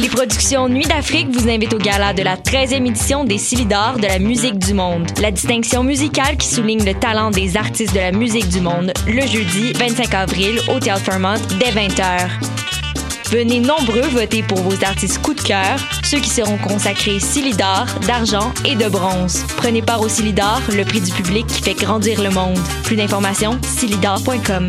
Les productions Nuit d'Afrique vous invitent au gala de la 13e édition des Silidor de la musique du monde. La distinction musicale qui souligne le talent des artistes de la musique du monde, le jeudi 25 avril au Théâtre Fairmont dès 20h. Venez nombreux voter pour vos artistes coup de cœur, ceux qui seront consacrés Silidor, d'argent et de bronze. Prenez part au Silidor, le prix du public qui fait grandir le monde. Plus d'informations, silidor.com.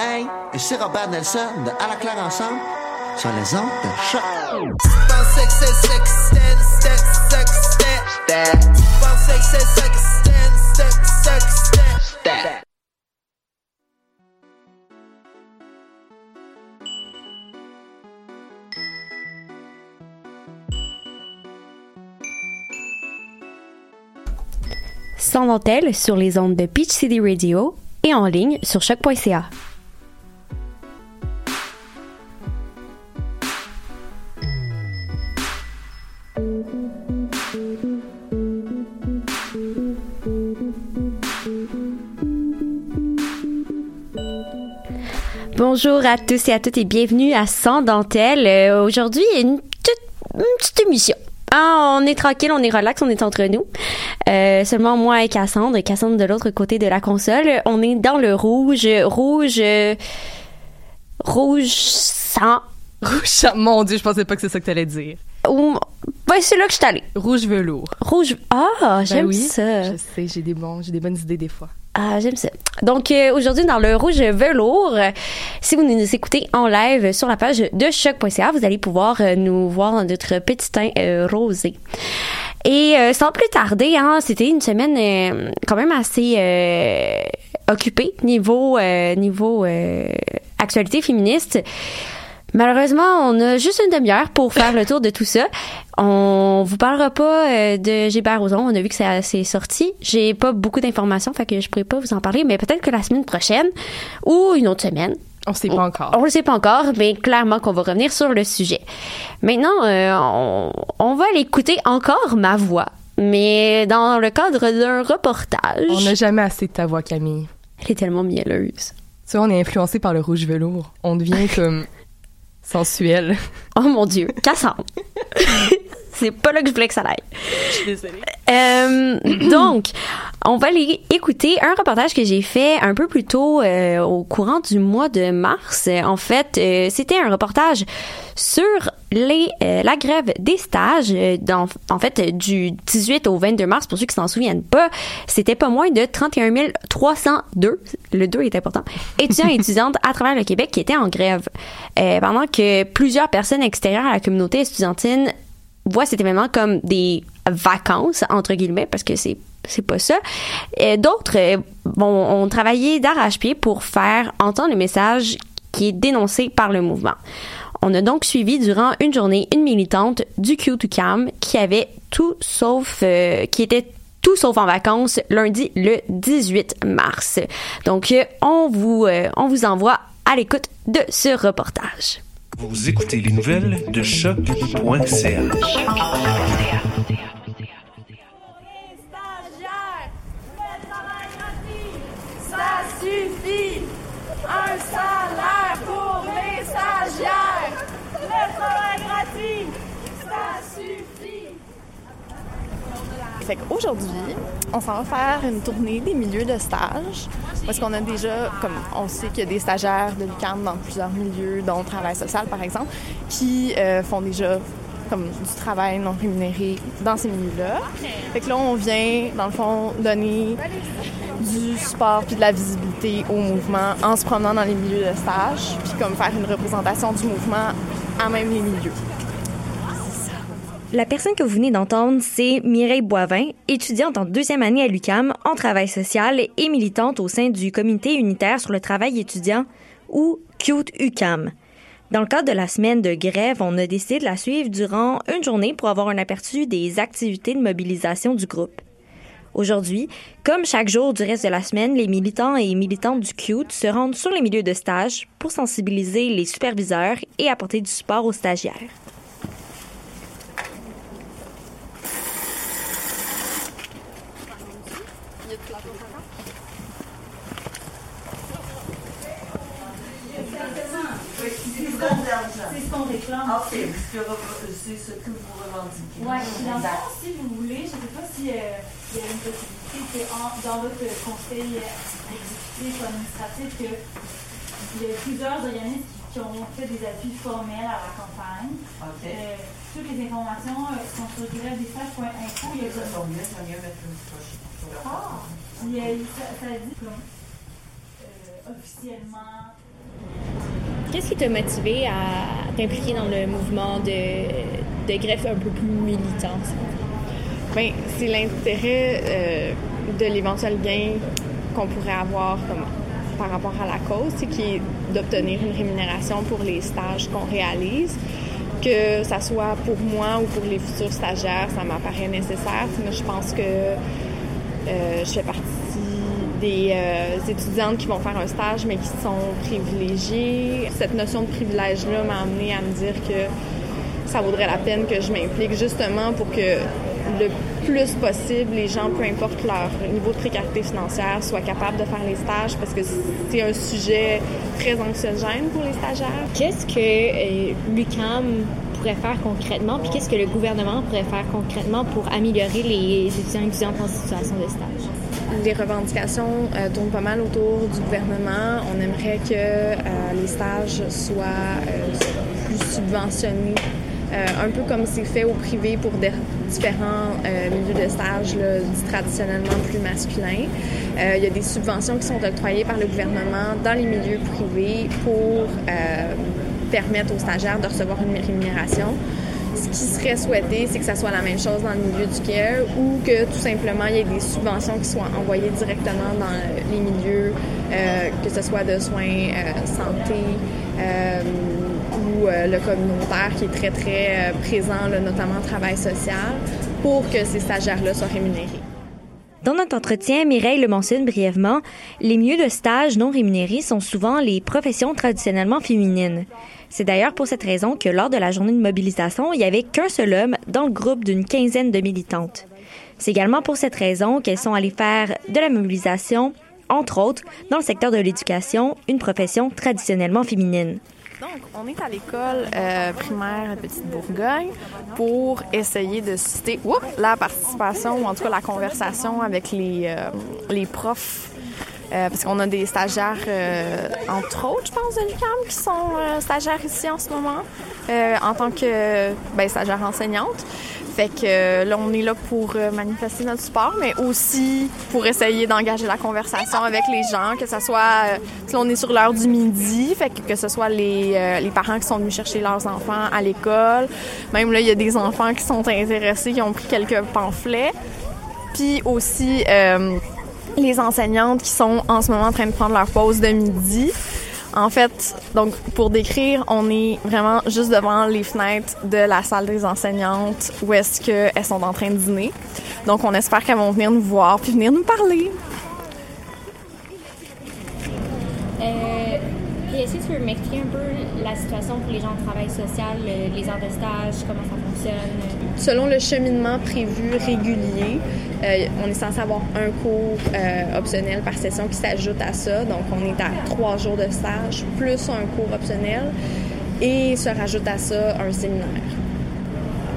Et c'est Robert Nelson de À la claire ensemble sur les ondes de choc. Sans dentelle sur les ondes de Peach City Radio et en ligne sur choc.ca. Bonjour à tous et à toutes et bienvenue à Sans dentelle. Euh, Aujourd'hui, une, petite émission. Ah, on est tranquille, on est relax, on est entre nous. Euh, seulement moi et Cassandre. Cassandre de l'autre côté de la console. On est dans le rouge, rouge, euh, rouge sang. Rouge, mon dieu, je pensais pas que c'est ça que t'allais dire. Ou, ben, c'est là que je suis allée. Rouge velours. Rouge. Ah, j'aime Ben oui, ça. Je sais, j'ai des bons, j'ai des bonnes idées des fois. Ah, j'aime ça. Donc, euh, aujourd'hui, dans le rouge velours, euh, si vous nous écoutez en live sur la page de choc.ca, vous allez pouvoir euh, nous voir dans notre petit teint euh, rosé. Et sans plus tarder, hein, c'était une semaine quand même assez occupée niveau niveau actualité féministe. Malheureusement, on a juste une demi-heure pour faire le tour de tout ça. On vous parlera pas euh, de Gilbert Rozon. On a vu que ça c'est sorti. J'ai pas beaucoup d'informations, fait que je pourrais pas vous en parler, mais peut-être que la semaine prochaine ou une autre semaine. On sait pas encore. On le sait pas encore, mais clairement qu'on va revenir sur le sujet. Maintenant, euh, on, on va l'écouter encore ma voix, mais dans le cadre d'un reportage. On n'a jamais assez de ta voix, Camille. Elle est tellement mielleuse. Tu vois, on est influencé par le rouge velours. On devient comme sensuel. Oh mon Dieu, Cassandre. C'est pas là que je voulais que ça aille. Je suis désolée. Euh, donc, on va aller écouter un reportage que j'ai fait un peu plus tôt euh, au courant du mois de mars. En fait, euh, c'était un reportage sur les la grève des stages. dans, en fait, du 18 au 22 mars, pour ceux qui s'en souviennent pas, c'était pas moins de 31 302, le 2 est important, étudiants et étudiantes à travers le Québec qui étaient en grève. Pendant que plusieurs personnes extérieures à la communauté estudiantine voit cet événement comme des vacances entre guillemets parce que c'est c'est pas ça. D'autres euh, bon, ont travaillé d'arrache-pied pour faire entendre le message qui est dénoncé par le mouvement. On a donc suivi durant une journée une militante du Q2CAM qui avait tout sauf euh, qui était tout sauf en vacances lundi le 18 mars. Donc euh, on vous on vous envoie à l'écoute de ce reportage. Vous écoutez les nouvelles de choc.ca. Ça pour les stagiaires. Le travail gratuit, ça suffit. Fait qu'aujourd'hui, on s'en va faire une tournée des milieux de stage. Parce qu'on a déjà, comme on sait qu'il y a des stagiaires de l'UQAM dans plusieurs milieux, dont le travail social par exemple, qui euh, font déjà comme du travail non rémunéré dans ces milieux-là. Là, on vient, dans le fond, donner du support puis de la visibilité au mouvement en se promenant dans les milieux de stage, puis comme faire une représentation du mouvement à même les milieux. La personne que vous venez d'entendre, c'est Mireille Boivin, étudiante en deuxième année à l'UCAM en travail social et militante au sein du comité unitaire sur le travail étudiant ou CUTE UCAM. Dans le cadre de la semaine de grève, on a décidé de la suivre durant une journée pour avoir un aperçu des activités de mobilisation du groupe. Aujourd'hui, comme chaque jour du reste de la semaine, les militants et militantes du CUTE se rendent sur les milieux de stage pour sensibiliser les superviseurs et apporter du support aux stagiaires. Réclame. OK, c'est ce que vous revendiquez. Oui, dans le fond, si vous voulez, je ne sais pas s'il euh, y a une possibilité que en, dans votre conseil exécutif ou administratif, que, il y a plusieurs organismes qui, qui, ont fait des appuis formels à la campagne. OK. Euh, toutes les informations euh, sont sur grèvedesstages.info. Il y a ça mettre une Ah! Il y a, ça, ça dit comme euh, officiellement. Qu'est-ce qui t'a motivé à t'impliquer dans le mouvement de, greffe un peu plus militant? Bien, c'est l'intérêt euh, de l'éventuel gain qu'on pourrait avoir par rapport à la cause, qui est d'obtenir une rémunération pour les stages qu'on réalise. Que ça soit pour moi ou pour les futurs stagiaires, ça m'apparaît nécessaire. Mais je pense que euh, je fais partie des euh, étudiantes qui vont faire un stage mais qui sont privilégiées. Cette notion de privilège-là m'a amené à me dire que ça vaudrait la peine que je m'implique justement pour que le plus possible, les gens, peu importe leur niveau de précarité financière, soient capables de faire les stages parce que c'est un sujet très anxiogène pour les stagiaires. Qu'est-ce que euh, l'UCAM pourrait faire concrètement, puis qu'est-ce que le gouvernement pourrait faire concrètement pour améliorer les étudiants et étudiantes en situation de stage? Les revendications euh, tournent pas mal autour du gouvernement. On aimerait que euh, les stages soient euh, plus subventionnés, un peu comme c'est fait au privé pour différents milieux de stage traditionnellement plus masculins. Il y a des subventions qui sont octroyées par le gouvernement dans les milieux privés pour permettre aux stagiaires de recevoir une rémunération ce qui serait souhaité, c'est que ça soit la même chose dans le milieu du care ou que tout simplement il y ait des subventions qui soient envoyées directement dans les milieux, euh, que ce soit de soins, euh, santé euh, ou le communautaire qui est très très présent, notamment travail social, pour que ces stagiaires-là soient rémunérés. Dans notre entretien, Mireille le mentionne brièvement, les milieux de stage non rémunérés sont souvent les professions traditionnellement féminines. C'est d'ailleurs pour cette raison que lors de la journée de mobilisation, il n'y avait qu'un seul homme dans le groupe d'une quinzaine de militantes. C'est également pour cette raison qu'elles sont allées faire de la mobilisation, entre autres, dans le secteur de l'éducation, une profession traditionnellement féminine. Donc, on est à l'école euh, primaire Petite Bourgogne pour essayer de citer la participation ou en tout cas la conversation avec les, euh, les profs euh, parce qu'on a des stagiaires, euh, entre autres, je pense, de l'UQAM, qui sont euh, stagiaires ici en ce moment, en tant que ben, stagiaire enseignante. Fait que là, on est là pour manifester notre support, mais aussi pour essayer d'engager la conversation avec les gens, que ce soit, là, on est sur l'heure du midi, fait que, que ce soit les, les parents qui sont venus chercher leurs enfants à l'école. Même là, il y a des enfants qui sont intéressés, qui ont pris quelques pamphlets. Puis aussi, les enseignantes qui sont en ce moment en train de prendre leur pause de midi. En fait, donc pour décrire, on est vraiment juste devant les fenêtres de la salle des enseignantes où est-ce qu'elles sont en train de dîner. Donc on espère qu'elles vont venir nous voir puis venir nous parler. Euh, est-ce que tu peux m'expliquer un peu la situation pour les gens de travail social, les heures de stage, comment ça fonctionne? Selon le cheminement prévu régulier, euh, on est censé avoir un cours euh, optionnel par session qui s'ajoute à ça. Donc, on est à trois jours de stage plus un cours optionnel et se rajoute à ça un séminaire.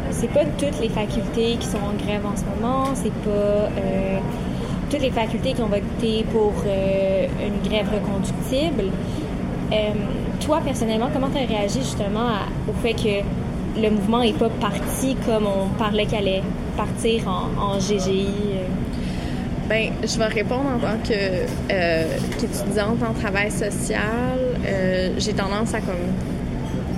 C'est pas toutes les facultés qui sont en grève en ce moment. C'est pas euh, toutes les facultés qui ont voté pour une grève reconductible. Toi, personnellement, comment tu as réagi justement au fait que le mouvement est pas parti comme on parlait qu'elle allait partir en, GGI? euh? Ben, je vais répondre en tant euh, qu'étudiante en travail social. Euh, j'ai tendance à comme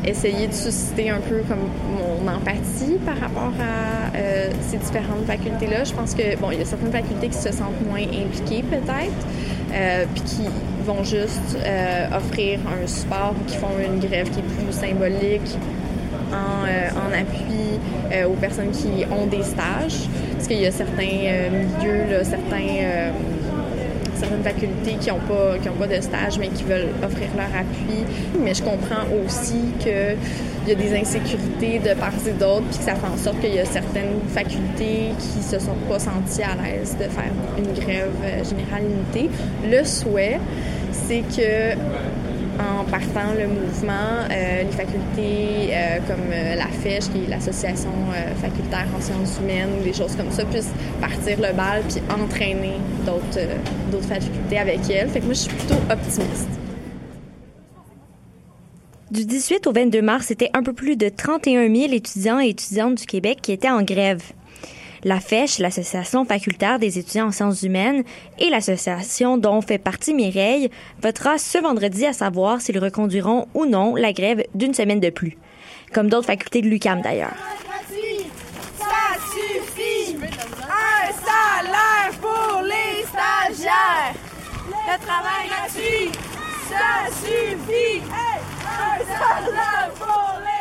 essayer de susciter un peu comme mon empathie par rapport à euh, ces différentes facultés-là. Je pense que bon, il y a certaines facultés qui se sentent moins impliquées peut-être, euh, puis qui vont juste euh, offrir un support ou qui font une grève qui est plus symbolique en, euh, en appui euh, aux personnes qui ont des stages. Parce qu'il y a certains milieux, certains, certaines facultés qui n'ont pas, pas de stage, mais qui veulent offrir leur appui. Mais je comprends aussi qu'il y a des insécurités de part et d'autre, puis que ça fait en sorte qu'il y a certaines facultés qui se sont pas senties à l'aise de faire une grève euh, générale limitée. Le souhait, c'est que en partant le mouvement, euh, les facultés euh, comme la FECH, qui est l'association facultaire en sciences humaines, des choses comme ça, puissent partir le bal puis entraîner d'autres facultés avec elles. Fait que moi, je suis plutôt optimiste. Du 18 au 22 mars, c'était un peu plus de 31 000 étudiants et étudiantes du Québec qui étaient en grève. La FECH, l'Association facultaire des étudiants en sciences humaines, et l'association dont fait partie Mireille, votera ce vendredi à savoir s'ils reconduiront ou non la grève d'une semaine de plus. Comme d'autres facultés de l'UQAM d'ailleurs. ça suffit. Un salaire pour les stagiaires. Le travail gratuit, ça suffit. Un salaire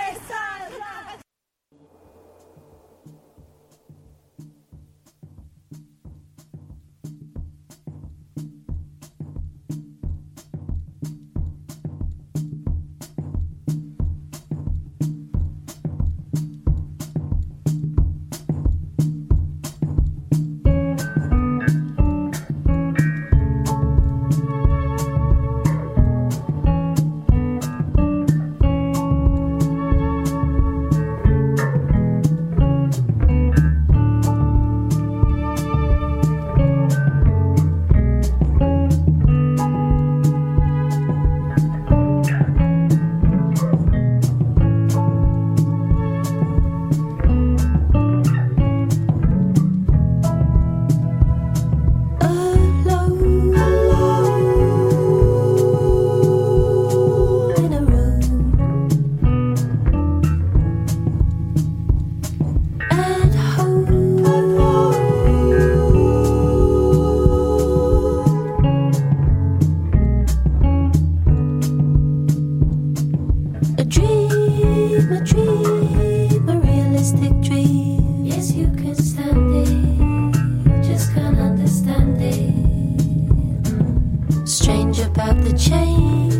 change,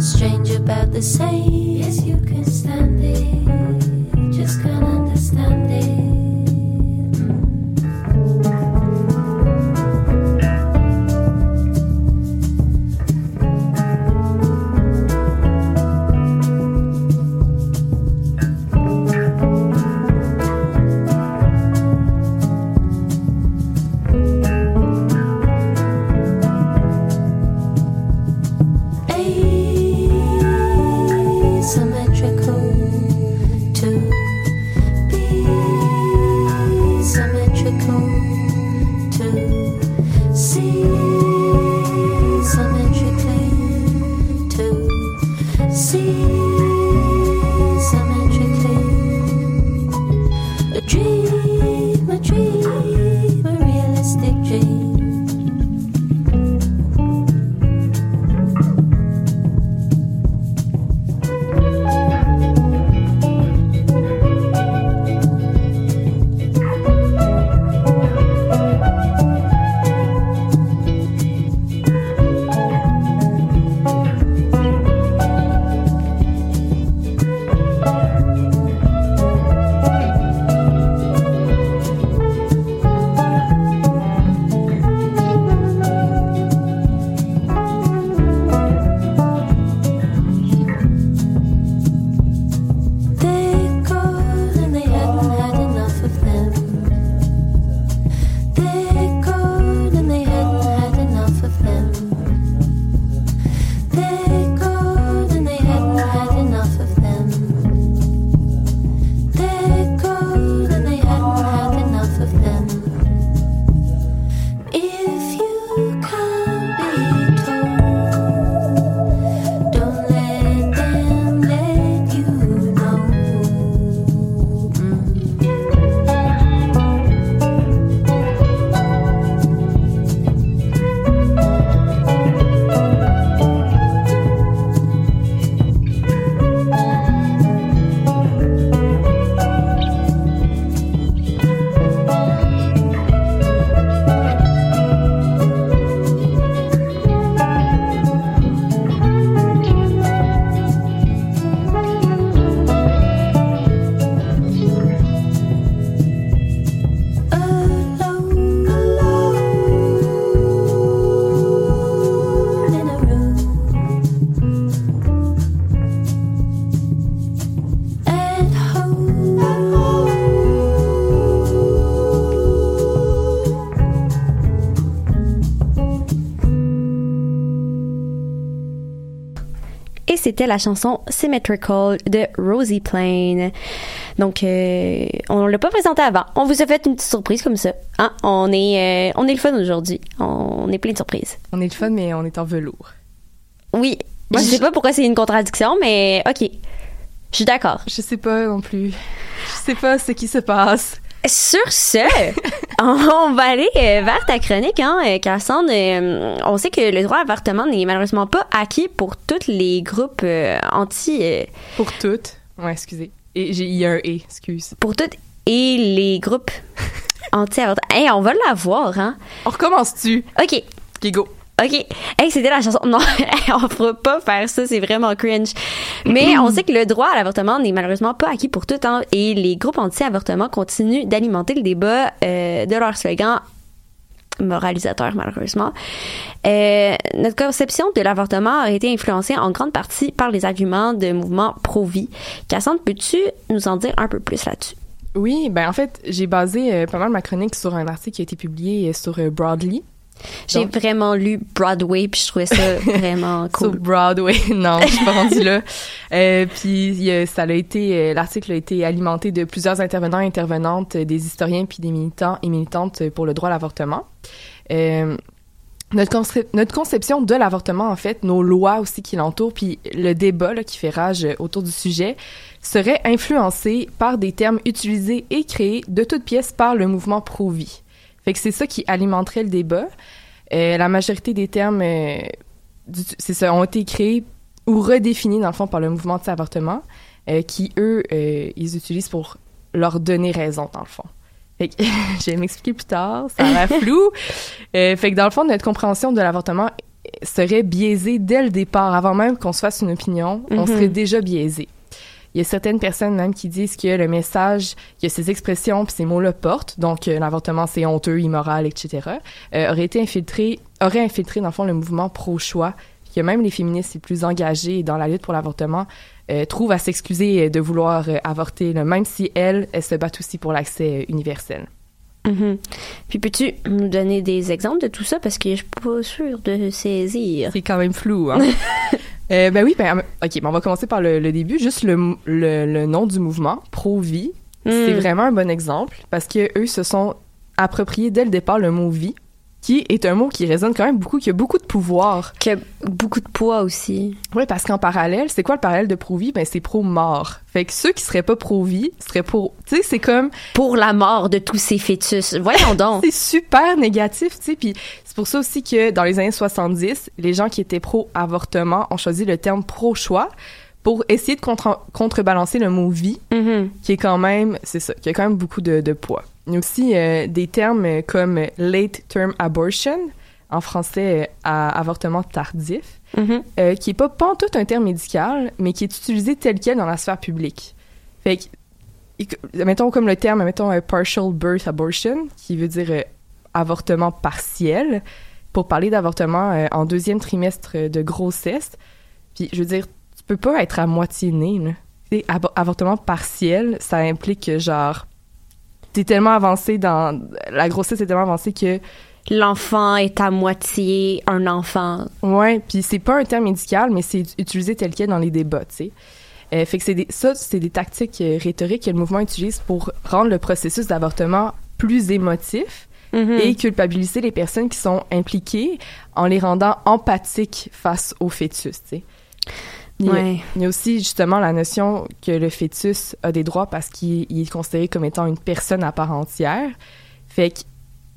strange about the same. Yes, you can stand it, c'était la chanson Symmetrical de Rosie Plain. Donc, euh, on l'a pas présenté avant. On vous a fait une petite surprise comme ça. Hein? On est, euh, on est le fun aujourd'hui. On est plein de surprises. On est le fun, mais on est en velours. Oui. Moi, je je- sais pas pourquoi c'est une contradiction, mais ok. Je suis d'accord. Je sais pas non plus. Je sais pas ce qui se passe. Sur ce, on va aller euh, vers ta chronique, hein, euh, Cassandre. Euh, on sait que le droit à l'avortement n'est malheureusement pas acquis pour tous les groupes anti... Pour toutes. Ouais, excusez. Et j'ai y a un et, excuse. pour toutes et les groupes anti-avortement. Hey, on va l'avoir, hein. On recommence-tu? OK. Ok, go. OK. Hey, c'était la chanson. Non, on fera pas faire ça, c'est vraiment cringe. Mais on sait que le droit à l'avortement n'est malheureusement pas acquis pour tout, hein, et les groupes anti-avortement continuent d'alimenter le débat euh, de leur slogan moralisateur, malheureusement. Euh, notre conception de l'avortement a été influencée en grande partie par les arguments de mouvements pro-vie. Cassandre, peux-tu nous en dire un peu plus là-dessus? Oui, ben en fait, j'ai basé euh, pas mal ma chronique sur un article qui a été publié sur Broadly. J'ai vraiment lu Broadway, puis je trouvais ça vraiment Sur cool. Broadway, non, je suis pas rendue là. Euh, puis ça a été, euh, l'article a été alimenté de plusieurs intervenants et intervenantes, euh, des historiens puis des militants et militantes pour le droit à l'avortement. Euh, notre, concep- notre conception de l'avortement, en fait, nos lois aussi qui l'entourent, puis le débat là, qui fait rage autour du sujet, serait influencé par des termes utilisés et créés de toutes pièces par le mouvement pro-vie. Fait que c'est ça qui alimenterait le débat. Euh, la majorité des termes, euh, c'est ça, ont été créés ou redéfinis, dans le fond, par le mouvement anti-avortement, euh, qui, eux, ils utilisent pour leur donner raison, dans le fond. Fait que, je vais m'expliquer plus tard, ça a l'air flou. Fait que, dans le fond, notre compréhension de l'avortement serait biaisée dès le départ, avant même qu'on se fasse une opinion, on Mhm. serait déjà biaisé. Il y a certaines personnes même qui disent que le message, que ces expressions puis ces mots-là portent, donc euh, l'avortement c'est honteux, immoral, etc., euh, aurait été infiltré, aurait infiltré dans le fond le mouvement pro-choix, que même les féministes les plus engagées dans la lutte pour l'avortement euh, trouvent à s'excuser euh, de vouloir euh, avorter, là, même si elles, elles se battent aussi pour l'accès universel. Mhm. Puis peux-tu nous donner des exemples de tout ça? Parce que je suis pas sûre de saisir. C'est quand même flou, hein? Euh, ben oui, ben, ok, ben on va commencer par le, le début. Juste le, le, le nom du mouvement, Pro-Vie, c'est Mm. vraiment un bon exemple parce que eux se sont appropriés dès le départ le mot vie, qui est un mot qui résonne quand même beaucoup, qui a beaucoup de pouvoir. Qui a beaucoup de poids aussi. Oui, parce qu'en parallèle, c'est quoi le parallèle de pro-vie? Ben c'est pro-mort. Fait que ceux qui seraient pas pro-vie seraient pour... Tu sais, c'est comme... Pour la mort de tous ces fœtus. Voyons donc. C'est super négatif, tu sais. Puis c'est pour ça aussi que dans les années 70, les gens qui étaient pro-avortement ont choisi le terme pro-choix pour essayer de contre- contrebalancer le mot vie, Mhm. qui est quand même, c'est ça, qui a quand même beaucoup de, de poids. Il y a aussi euh, des termes comme late term abortion, en français euh, à avortement tardif, Mhm. euh, qui est pas tout un terme médical, mais qui est utilisé tel quel dans la sphère publique. Fait que, et- mettons comme le terme, mettons euh, partial birth abortion, qui veut dire avortement partiel, pour parler d'avortement en deuxième trimestre de grossesse. Puis, je veux dire, tu peux pas être à moitié né, là. Avortement partiel, ça implique que, genre, t'es tellement avancé dans... La grossesse est tellement avancée que L'enfant est à moitié un enfant. Ouais, puis c'est pas un terme médical, mais c'est utilisé tel quel dans les débats, tu sais. Euh, fait que c'est des, ça, c'est des tactiques euh, rhétoriques que le mouvement utilise pour rendre le processus d'avortement plus émotif Mhm. et culpabiliser les personnes qui sont impliquées en les rendant empathiques face au fœtus, tu sais. Il y, a, Ouais. il y a aussi justement la notion que le fœtus a des droits parce qu'il il est considéré comme étant une personne à part entière. Fait que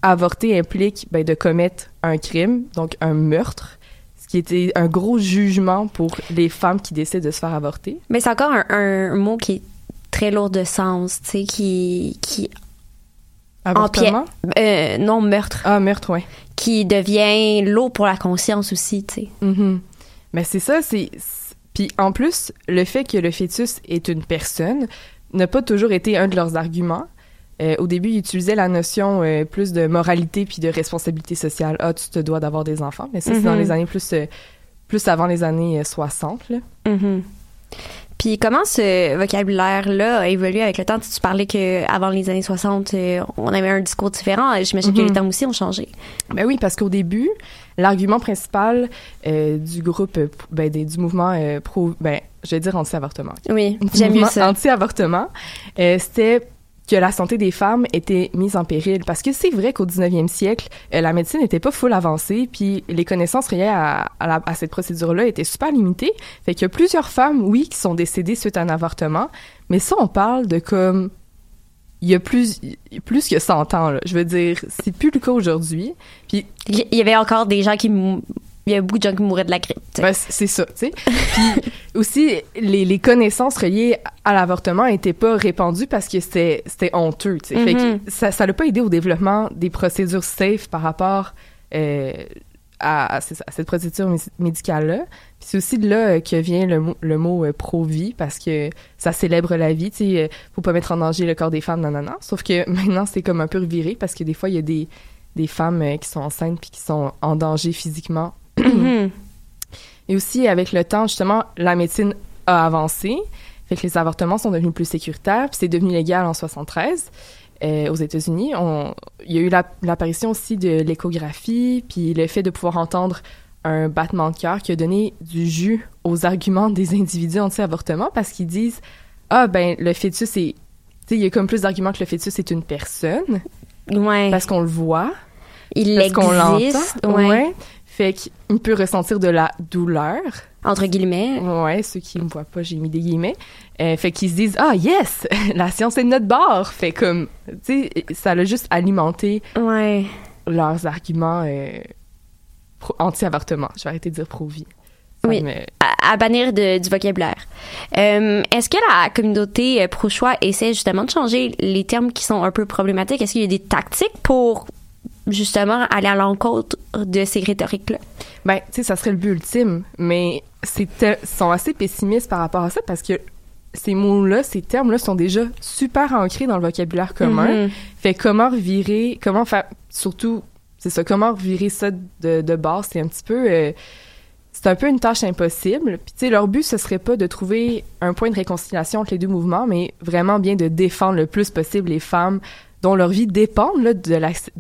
avorter implique ben, de commettre un crime, donc un meurtre, ce qui était un gros jugement pour les femmes qui décident de se faire avorter. Mais c'est encore un, un mot qui est très lourd de sens, tu sais, qui, qui Avortement? Euh, non, meurtre. Ah, meurtre, ouais. Qui devient lourd pour la conscience aussi, tu sais. Mhm. Mais c'est ça, c'est... Puis en plus, le fait que le fœtus est une personne n'a pas toujours été un de leurs arguments. Euh, au début, ils utilisaient la notion euh, plus de moralité puis de responsabilité sociale. Ah, tu te dois d'avoir des enfants. Mais ça, c'est dans Mhm. les années plus... euh, plus avant les années euh, 60, là. Mhm. Puis comment ce vocabulaire-là a évolué avec le temps? Tu parlais qu'avant les années 60, euh, on avait un discours différent? J'imagine que Mhm. les termes aussi ont changé. Ben oui, parce qu'au début, l'argument principal euh, du groupe, euh, ben, des- du mouvement euh, pro, ben, je vais dire anti-avortement. Oui, j'aime mieux ça. Anti-avortement, euh, c'était que la santé des femmes était mise en péril. Parce que c'est vrai qu'au 19e siècle, euh, la médecine n'était pas full avancée, puis les connaissances la- à cette procédure-là étaient super limitées. Fait qu'il y a plusieurs femmes, oui, qui sont décédées suite à un avortement, mais ça, on parle de comme... Il y a plus, plus que 100 ans, là. Je veux dire, c'est plus le cas aujourd'hui. Puis Il y avait encore des gens qui... Il y a beaucoup de gens qui mouraient de la grippe. ben, c'est ça, tu sais. Puis aussi, les, les connaissances reliées à l'avortement n'étaient pas répandues parce que c'était honteux, tu sais. Fait Mhm. que ça ça l'a pas aidé au développement des procédures safe par rapport euh, à, à, c'est ça, à cette procédure mé- médicale-là. Puis c'est aussi de là euh, que vient le, mot- le mot euh, pro-vie parce que ça célèbre la vie, tu sais. faut pas mettre en danger le corps des femmes, non, non, non. Sauf que maintenant, c'est comme un peu reviré parce que des fois, il y a des, des femmes qui sont enceintes puis qui sont en danger physiquement. Et aussi, avec le temps, justement, la médecine a avancé. Fait que les avortements sont devenus plus sécuritaires. Puis c'est devenu légal en 73 euh, aux États-Unis. Il y a eu la- l'apparition aussi de l'échographie, puis le fait de pouvoir entendre un battement de cœur qui a donné du jus aux arguments des individus anti-avortement parce qu'ils disent Ah, ben, le fœtus est. Tu sais, il y a comme plus d'arguments que le fœtus est une personne Ouais. parce qu'on le voit. Il Parce qu'on l'entend. ouais. Ouais. Fait qu'il peut ressentir de la douleur. Entre guillemets. Ouais, ceux qui me voient pas, j'ai mis des guillemets. Euh, fait qu'ils se disent ah yes, la science est de notre bord. Fait comme tu sais, ça l'a juste alimenté Ouais. leurs arguments euh, anti-avortement. Je vais arrêter de dire pro-vie. Oui. me- à, à bannir de- du vocabulaire. Euh, Est-ce que la communauté pro-choix essaie justement de changer les termes qui sont un peu problématiques? Est-ce qu'il y a des tactiques pour justement aller à l'encontre de ces rhétoriques-là? Ben, tu sais, ça serait le but ultime, mais c'est sont assez pessimistes par rapport à ça parce que ces mots-là, ces termes-là sont déjà super ancrés dans le vocabulaire commun. Mhm. Fait comment revirer, comment faire, surtout, c'est ça, comment revirer ça de, de base, c'est un petit peu, euh, c'est un peu une tâche impossible. Puis tu sais, leur but, ce serait pas de trouver un point de réconciliation entre les deux mouvements, mais vraiment bien de défendre le plus possible les femmes dont leur vie dépend là, de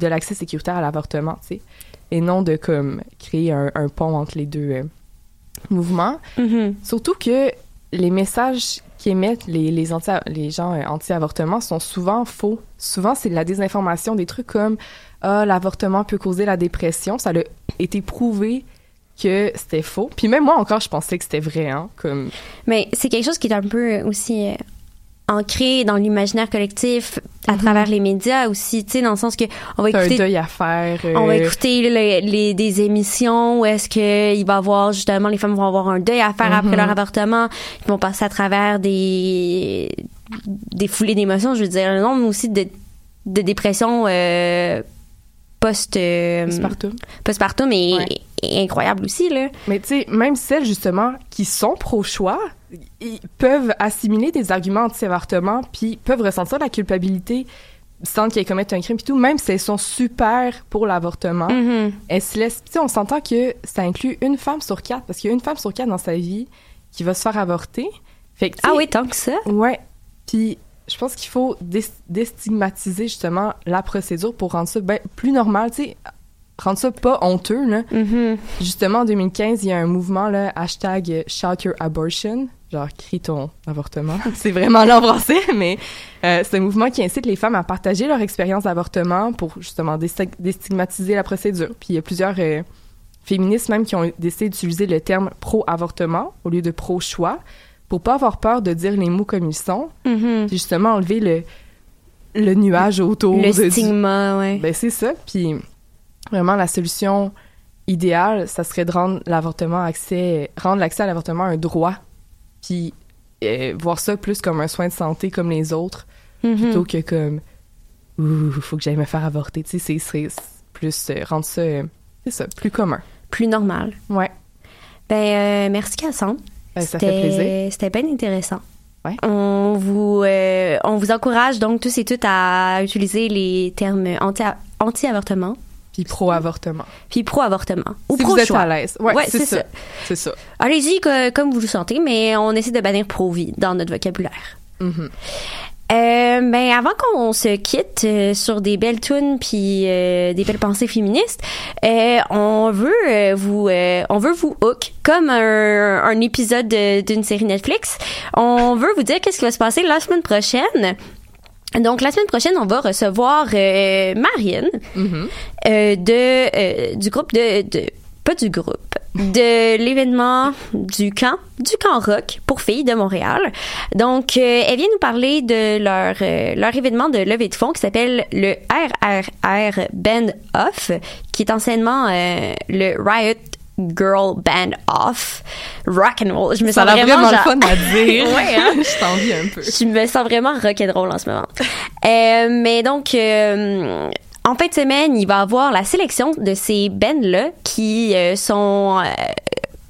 l'accès sécuritaire à l'avortement, tu sais, et non de comme créer un, un pont entre les deux euh, mouvements. Mhm. Surtout que les messages qu'émettent les, les, anti les gens euh, anti-avortement sont souvent faux. Souvent, c'est de la désinformation, des trucs comme « Ah, l'avortement peut causer la dépression ». Ça a été prouvé que c'était faux. Puis même moi, encore, je pensais que c'était vrai, hein, comme... Mais c'est quelque chose qui est un peu aussi euh, ancré dans l'imaginaire collectif à travers les médias aussi, tu sais, dans le sens que on va Mhm. T'as un écouter deuil à faire. euh, On va écouter le- les, des émissions où est-ce que il va avoir justement les femmes vont avoir un deuil à faire après Mhm. leur avortement, ils vont passer à travers des des foulées d'émotions, je veux dire, le nombre aussi de, de dépression euh, post euh, Postpartum. postpartum est, Ouais. Incroyable aussi là. Mais tu sais, même celles justement qui sont pro-choix, ils peuvent assimiler des arguments anti-avortement, puis peuvent ressentir la culpabilité sans qu'elles commettent un crime puis tout, même si elles sont super pour l'avortement. Mhm. Elles se laissent... Tu sais, on s'entend que ça inclut une femme sur quatre, parce qu'il y a une femme sur quatre dans sa vie qui va se faire avorter. Fait que, Ah oui, tant que ça. Ouais. Puis je pense qu'il faut dés- déstigmatiser justement la procédure pour rendre ça ben, plus normal, tu sais, rendre ça pas honteux, là. Mhm. Justement, en 2015, il y a un mouvement, là, hashtag Shout Your Abortion, genre crie ton avortement. c'est vraiment là en français, mais euh, c'est un mouvement qui incite les femmes à partager leur expérience d'avortement pour justement déstig- déstigmatiser la procédure. Puis il y a plusieurs euh, féministes même qui ont décidé d'utiliser le terme pro-avortement au lieu de pro-choix pour pas avoir peur de dire les mots comme ils sont, Mhm. puis justement enlever le, le nuage autour Le de, du- stigma, ouais. ben, c'est ça. Puis vraiment, la solution idéale, ça serait de rendre l'avortement accès, rendre l'accès à l'avortement un droit. Puis euh, voir ça plus comme un soin de santé comme les autres, Mhm. plutôt que comme ouh, faut que j'aille me faire avorter. Tu sais, c'est- plus euh, rendre ça, c'est ça, plus commun. Plus normal. Ouais. Ben euh, merci Cassandre. Ben, ça fait plaisir. C'était bien intéressant. Ouais. On vous, on vous encourage donc tous et toutes à utiliser les termes anti- anti-avortement Puis pro-avortement. Puis pro-avortement. Ou si vous êtes pro-choix. à l'aise. Ouais, Ouais, c'est ça. C'est ça. Allez-y comme vous le sentez, mais on essaie de bannir pro-vie dans notre vocabulaire. Euh, ben avant qu'on se quitte euh, sur des belles tunes puis euh, des belles pensées féministes, on veut vous on veut vous hook comme un, un épisode de- d'une série Netflix. On veut vous dire qu'est-ce qui va se passer la semaine prochaine. Donc la semaine prochaine, on va recevoir euh, Marianne Mhm. euh, de euh, du groupe de, de pas du groupe de l'événement du camp du camp rock pour filles de Montréal. Donc euh, elle vient nous parler de leur euh, leur événement de levée de fonds qui s'appelle le RRR Band Off qui est anciennement euh, le Riot Girl Band Off Rock and Roll. Je me Ça a sens l'air vraiment, vraiment genre- fun à dire. ouais, hein? Je t'envie un peu. je me sens vraiment rock'n'roll en ce moment. Euh, mais donc, euh, en fin de semaine, il va y avoir la sélection de ces bands-là qui euh, sont...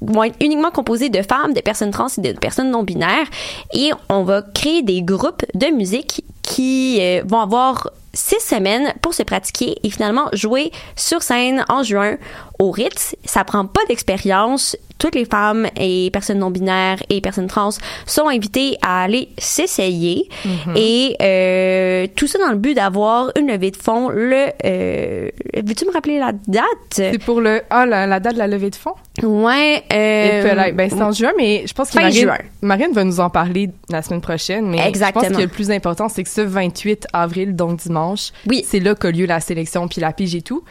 vont être uniquement composés de femmes, de personnes trans et de personnes non binaires. Et on va créer des groupes de musique qui euh, vont avoir six semaines pour se pratiquer et finalement jouer sur scène en juin au Ritz. Ça prend pas d'expérience. Toutes les femmes et personnes non binaires et personnes trans sont invitées à aller s'essayer Mhm. et euh, tout ça dans le but d'avoir une levée de fonds le euh, veux-tu me rappeler la date? C'est pour le ah la, la date de la levée de fonds? ouais euh, ben, c'est en juin, mais je pense que Marine, juin. Marine va nous en parler la semaine prochaine. Mais je Exactement. pense que le plus important, c'est que ce 28 avril, donc dimanche, Oui. c'est là qu'a lieu la sélection puis la pige et tout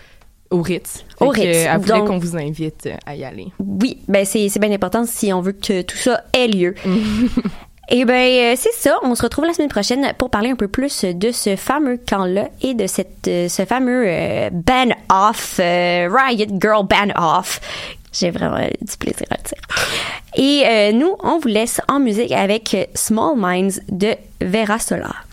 au Ritz. Au que, Ritz. euh, voulait qu'on vous invite euh, à y aller. Oui, ben c'est bien important si on veut que tout ça ait lieu. Et ben euh, c'est ça, on se retrouve la semaine prochaine pour parler un peu plus de ce fameux camp-là et de cette euh, ce fameux euh, ban off euh, Riot Girl ban off. J'ai vraiment du plaisir à le dire. Et euh, nous, on vous laisse en musique avec euh, Small Minds de Vera Solar.